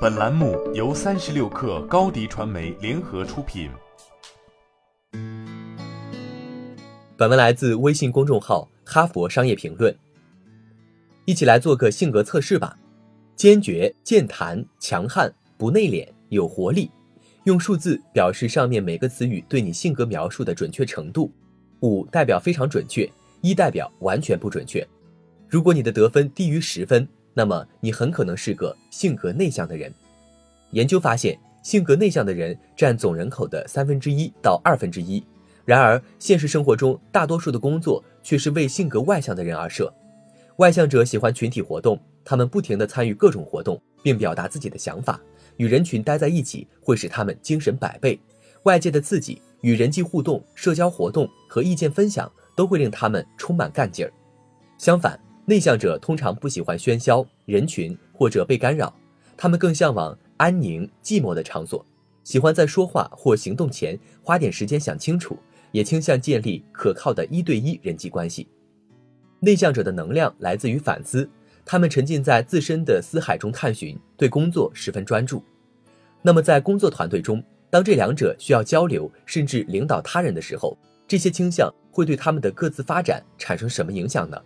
本栏目由三十六氪高低传媒联合出品。本文来自微信公众号《哈佛商业评论》。一起来做个性格测试吧：坚决、健谈、强悍、不内敛、有活力。用数字表示上面每个词语对你性格描述的准确程度。五代表非常准确，一代表完全不准确。如果你的得分低于十分。那么你很可能是个性格内向的人。研究发现，性格内向的人占总人口的三分之一到二分之一。然而，现实生活中大多数的工作却是为性格外向的人而设。外向者喜欢群体活动，他们不停地参与各种活动，并表达自己的想法。与人群待在一起会使他们精神百倍。外界的刺激、与人际互动、社交活动和意见分享都会令他们充满干劲儿。相反，内向者通常不喜欢喧嚣、人群或者被干扰，他们更向往安宁、寂寞的场所，喜欢在说话或行动前花点时间想清楚，也倾向建立可靠的一对一人际关系。内向者的能量来自于反思，他们沉浸在自身的思海中探寻，对工作十分专注。那么，在工作团队中，当这两者需要交流甚至领导他人的时候，这些倾向会对他们的各自发展产生什么影响呢？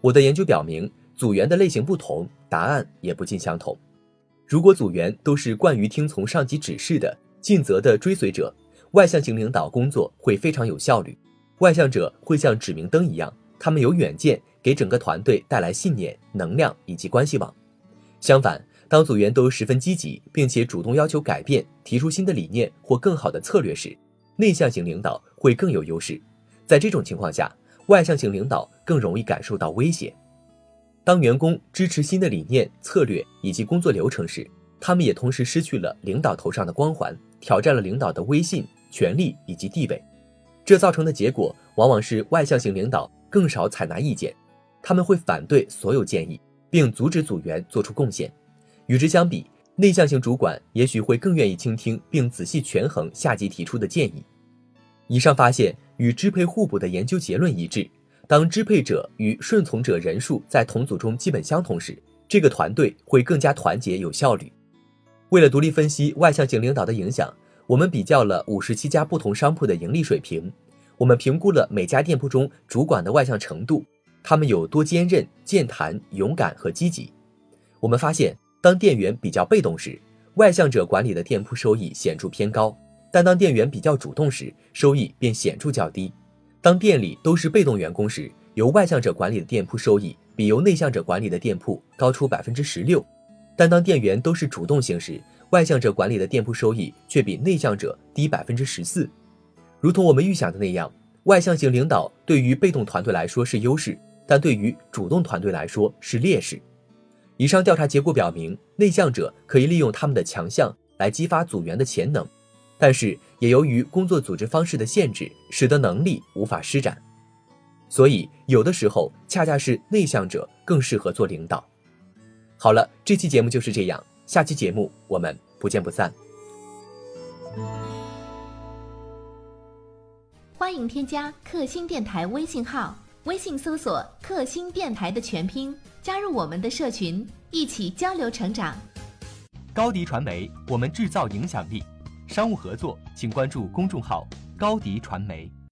我的研究表明，组员的类型不同，答案也不尽相同。如果组员都是惯于听从上级指示的尽责的追随者，外向型领导工作会非常有效率。外向者会像指明灯一样，他们有远见，给整个团队带来信念、能量以及关系网。相反，当组员都十分积极，并且主动要求改变、提出新的理念或更好的策略时，内向型领导会更有优势。在这种情况下，外向型领导更容易感受到威胁。当员工支持新的理念、策略以及工作流程时，他们也同时失去了领导头上的光环，挑战了领导的威信、权力以及地位。这造成的结果往往是外向型领导更少采纳意见，他们会反对所有建议，并阻止组员做出贡献。与之相比，内向型主管也许会更愿意倾听并仔细权衡下级提出的建议。以上发现。与支配互补的研究结论一致。当支配者与顺从者人数在同组中基本相同时，这个团队会更加团结有效率。为了独立分析外向型领导的影响，我们比较了五十七家不同商铺的盈利水平。我们评估了每家店铺中主管的外向程度，他们有多坚韧、健谈、勇敢和积极。我们发现，当店员比较被动时，外向者管理的店铺收益显著偏高。但当店员比较主动时，收益便显著较低。当店里都是被动员工时，由外向者管理的店铺收益比由内向者管理的店铺高出百分之十六。但当店员都是主动型时，外向者管理的店铺收益却比内向者低百分之十四。如同我们预想的那样，外向型领导对于被动团队来说是优势，但对于主动团队来说是劣势。以上调查结果表明，内向者可以利用他们的强项来激发组员的潜能。但是也由于工作组织方式的限制，使得能力无法施展，所以有的时候恰恰是内向者更适合做领导。好了，这期节目就是这样，下期节目我们不见不散。欢迎添加克星电台微信号，微信搜索“克星电台”的全拼，加入我们的社群，一起交流成长。高迪传媒，我们制造影响力。商务合作，请关注公众号“高迪传媒”。